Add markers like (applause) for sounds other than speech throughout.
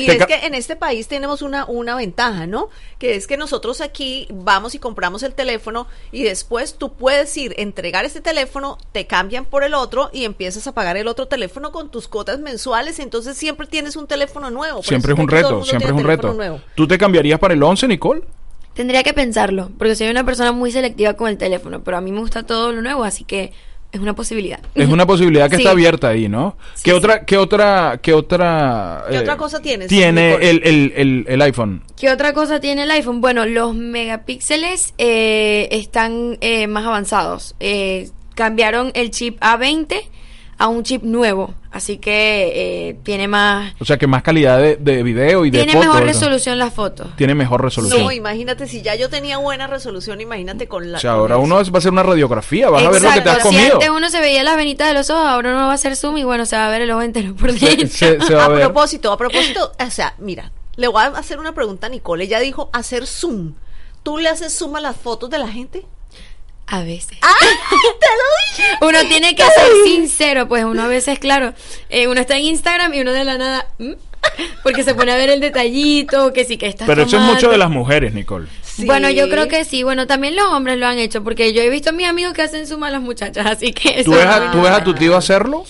Y es que en este país tenemos una, una ventaja, ¿no? Que es que nosotros aquí vamos y compramos el teléfono y después tú puedes ir, entregar este teléfono, te cambian por el otro y empiezas a pagar el otro teléfono con tus cuotas mensuales. Entonces siempre tienes un teléfono nuevo. Siempre es un reto, siempre es un reto. ¿Tú te cambiarías para el 11, Nicole? Tendría que pensarlo, porque soy una persona muy selectiva con el teléfono, pero a mí me gusta todo lo nuevo, así que es una posibilidad. Es una posibilidad que (laughs) está abierta ahí, ¿no? ¿Qué, otra, ¿Qué otra, qué otra, ¿Qué otra cosa tienes? Tiene el, el, el, iPhone. ¿Qué otra cosa tiene el iPhone? Bueno, los megapíxeles eh, están eh, más avanzados. Eh, cambiaron el chip A20 a un chip nuevo. Así que eh, tiene más... O sea, que más calidad de, de video y de Tiene mejor resolución las fotos. Tiene mejor resolución. No, imagínate, si ya yo tenía buena resolución, imagínate con la... O sea, ahora uno va a hacer una radiografía, vas a ver lo que te has comido. Si antes uno se veía las venitas de los ojos, ahora uno va a hacer zoom y bueno, se va a ver el ojo entero por dentro. a, a propósito, a propósito, o sea, mira, le voy a hacer una pregunta a Nicole. Ella dijo hacer zoom. ¿Tú le haces zoom a las fotos de la gente? A veces. ¡Ah! ¡Te lo dije! Uno tiene que ser sincero, pues uno a veces, claro, eh, uno está en Instagram y uno de la nada. Porque se pone a ver el detallito, que sí que está. Pero eso es mucho de las mujeres, Nicole. Bueno, yo creo que sí. Bueno, también los hombres lo han hecho, porque yo he visto a mis amigos que hacen suma a las muchachas, así que. ¿Tú ves, ¿Tú ves a tu tío hacerlo?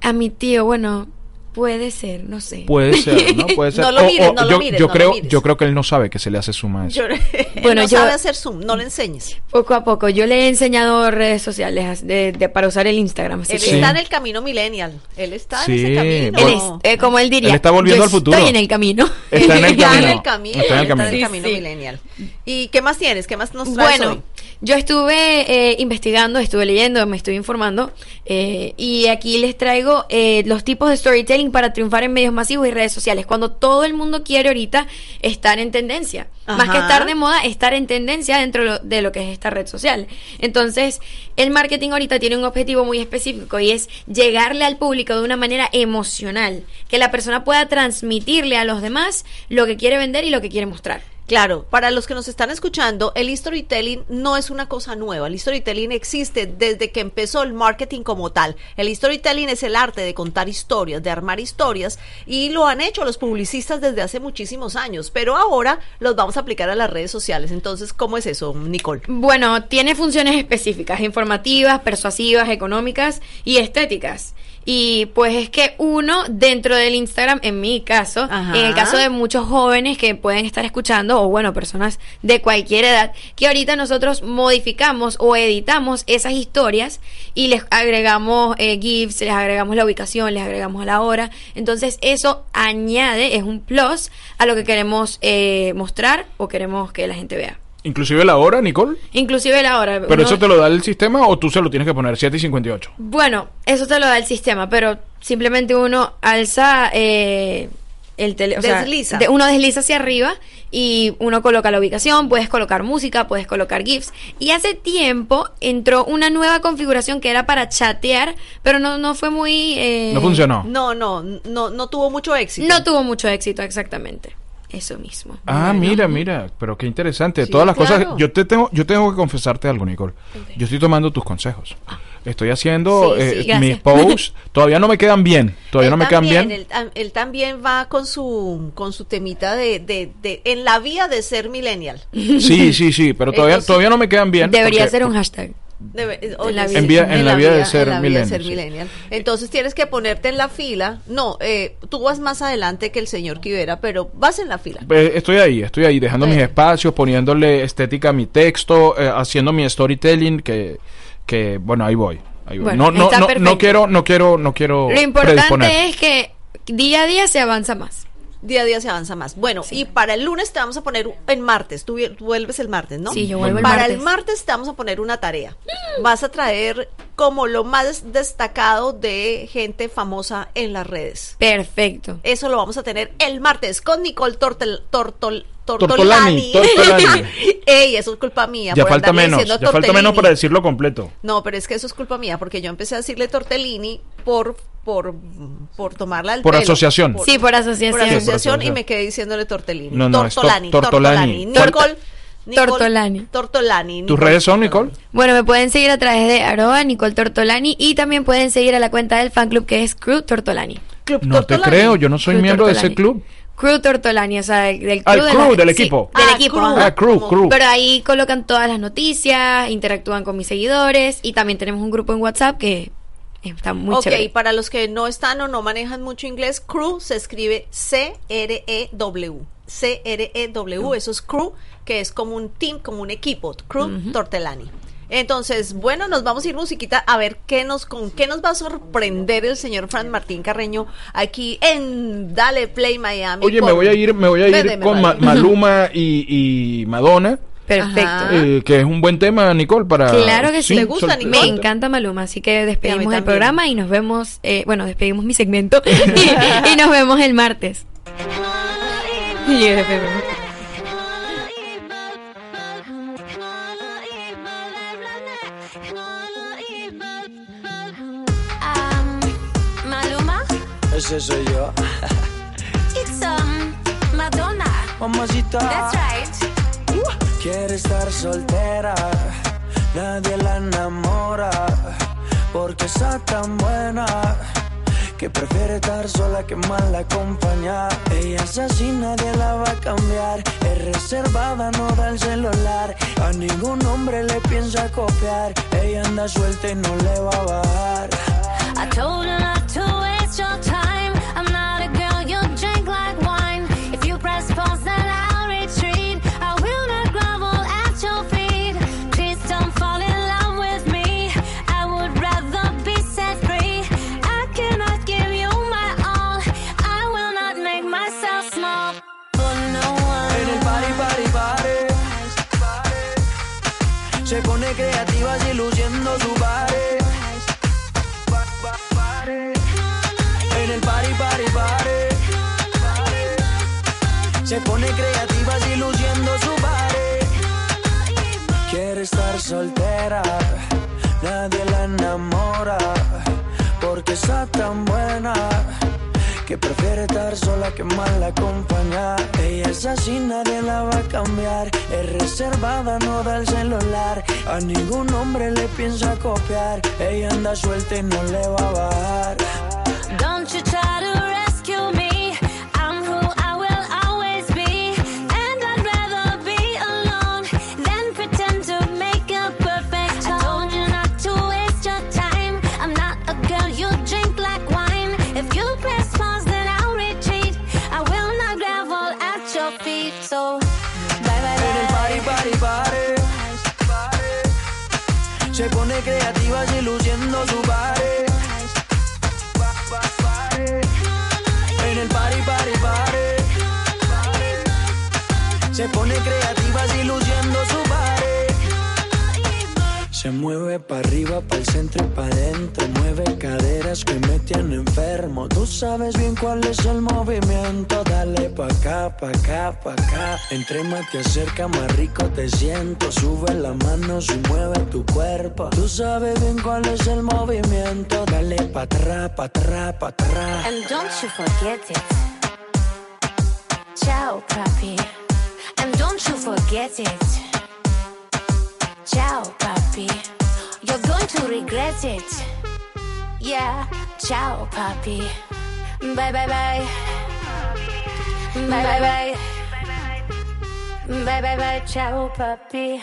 A mi tío, bueno, Puede ser, no sé. Puede ser, ¿no? (laughs) Puede ser. no lo mires, no yo, lo mires, yo no creo, lo yo creo que él no sabe que se le hace zoom a eso. (laughs) bueno, no yo, sabe hacer zoom, no le enseñes. Poco a poco, yo le he enseñado redes sociales de, de para usar el Instagram. él está en el camino millennial. Él está en ese camino. Él es, eh, como él diría. Él está volviendo al futuro. Estoy en el camino. Está en el (laughs) camino. está en el camino. Está en el camino, está en el camino millennial. ¿Y qué más tienes? ¿Qué más nos traes Bueno, hoy? Yo estuve eh, investigando, estuve leyendo, me estuve informando eh, y aquí les traigo eh, los tipos de storytelling para triunfar en medios masivos y redes sociales. Cuando todo el mundo quiere ahorita estar en tendencia. Más que estar de moda, estar en tendencia dentro de lo que es esta red social. Entonces, el marketing ahorita tiene un objetivo muy específico y es llegarle al público de una manera emocional, que la persona pueda transmitirle a los demás lo que quiere vender y lo que quiere mostrar. Claro, para los que nos están escuchando, el storytelling no es una cosa nueva. El storytelling existe desde que empezó el marketing como tal. El storytelling es el arte de contar historias, de armar historias, y lo han hecho los publicistas desde hace muchísimos años, pero ahora los vamos a aplicar a las redes sociales. Entonces, ¿cómo es eso, Nicole? Bueno, tiene funciones específicas, informativas, persuasivas, económicas y estéticas. Y pues es que uno dentro del Instagram, en mi caso, Ajá. en el caso de muchos jóvenes que pueden estar escuchando, o bueno, personas de cualquier edad, que ahorita nosotros modificamos o editamos esas historias y les agregamos eh, GIFs, les agregamos la ubicación, les agregamos la hora. Entonces eso añade, es un plus a lo que queremos eh, mostrar o queremos que la gente vea. Inclusive la hora, Nicole. Inclusive la hora. ¿Pero Uno- eso te lo da el sistema o tú se lo tienes que poner 7 y 58? Bueno, eso te lo da el sistema, pero simplemente uno alza eh, el tele, o sea, Desliza. de- uno desliza hacia arriba y uno coloca la ubicación, puedes colocar música, puedes colocar GIFs. Y hace tiempo entró una nueva configuración que era para chatear, pero no, no fue muy... eh, No funcionó. No, no, no, no tuvo mucho éxito. No tuvo mucho éxito, exactamente. Eso mismo. Ah, mira, mira, pero qué interesante. Todas las claro. cosas. Yo te tengo, yo tengo que confesarte algo, Nicole. Yo estoy tomando tus consejos. Estoy haciendo Sí, eh, mis posts. (laughs) Todavía no me quedan bien. Todavía Él no me quedan también, bien. Él, tam- él también va con su con su temita de, de, de en la vía de ser millennial. Sí, sí, sí, pero todavía, todavía no me quedan bien. Debería porque- ser un hashtag. Debe- En la vida- En vía- en la vida de ser en la vida de millennial, ser sí. millennial. Entonces tienes que ponerte en la fila. No, eh, tú vas más adelante que el señor Quivera, pero vas en la fila. Eh, Estoy ahí, estoy ahí, dejando mis espacios, poniéndole estética a mi texto, eh, haciendo mi storytelling, que, que bueno, ahí voy. ahí voy. Bueno, no, no, no, no quiero, no quiero, no quiero Lo importante predisponer. es que día a día se avanza más. Día a día se avanza más. Bueno, y para el lunes te vamos a poner en martes. Tú, vuelves el martes, ¿no? Sí, yo vuelvo el Para martes. el martes te vamos a poner una tarea. Vas a traer como lo más destacado de gente famosa en las redes. Perfecto. Eso lo vamos a tener el martes con Nicole Tortel, Tortol, Tortolani, Tortolani. Tortolani. (laughs) ey, eso es culpa mía. Ya por falta menos, ya falta menos para decirlo completo. No, pero es que eso es culpa mía, porque yo empecé a decirle tortellini por por por tomarla al Por pelo. asociación. Sí, por asociación. Por Sí, por asociación y me quedé diciéndole tortellini. No, no, tortolani, tortolani. tortolani. ¿Cuál- Nicole, Nicole- Tortolani. Tortolani. ¿Tus redes son, Nicole? Bueno, me pueden seguir a través de arroba Nicole Tortolani y también pueden seguir a la cuenta del fan club que es Crew Tortolani. Club No te Tortolani. creo, yo no soy Crew miembro de ese Tortolani. club. Crew Tortolani, o sea, del, del Ah, el de crew, la- del sí, equipo. del Ah, equipo, crew. Ah, crew, crew. Pero ahí colocan todas las noticias, interactúan con mis seguidores y también tenemos un grupo en WhatsApp que está muy ok, chévere. para los que no están o no manejan mucho inglés, crew se escribe C-R-E-W. C-R-E-W, eso es crew, que es como un team, como un equipo. Crew Tortelani. Entonces, bueno, nos vamos a ir musiquita a ver qué nos, con qué nos va a sorprender el señor Fran Martín Carreño aquí en Dale Play Miami. Oye, me voy a ir, me voy a ir Véndeme, con Ma-. Maluma (laughs) y, y Madonna, Perfecto. Eh, que es un buen tema, Nicole, para... Claro que sí. Me encanta Maluma, así que despedimos el programa y nos vemos, eh, bueno, despedimos mi segmento (laughs) y, y nos vemos el martes. Yeah, Ese soy yo. it's um Madonna. Mamacita. That's right. Quiere estar soltera. Nadie la enamora. Porque está tan buena. Que prefiere estar sola que mal acompañada. Ella es así, nadie la va a cambiar. Es reservada, no da el celular. A ningún hombre le piensa copiar. Ella anda suelta y no le va a bajar. I told her not to Se pone creativa y luciendo su party. Quiere estar soltera, nadie la enamora. Porque está tan buena que prefiere estar sola que mal acompañada. Ella es así, nadie la va a cambiar. Es reservada, no da el celular. A ningún hombre le piensa copiar. Ella anda suelta y no le va a bajar. Don't you try Se pone creativa y luciendo su party. Pa- pa- party. En el party, party, party. Se pone creativa y luciendo su party. Se mueve para arriba, para el centro y para adentro. Mueve caderas que me tienen enfermo. Tú sabes bien cuál es el movimiento. Dale pa' acá, pa' acá, pa' acá. Entre más te acerca, más rico te siento. Sube las manos y mueve tu cuerpo. Tú sabes bien cuál es el movimiento. Dale pa' atrás, pa' atrás, pa' atrás. And don't you forget it. Ciao, papi. And don't you forget it. Ciao, papi. You're going to regret it. Yeah, ciao, papi. Bye, bye, bye. Bye, bye, bye. Bye, bye, bye. Ciao, papi.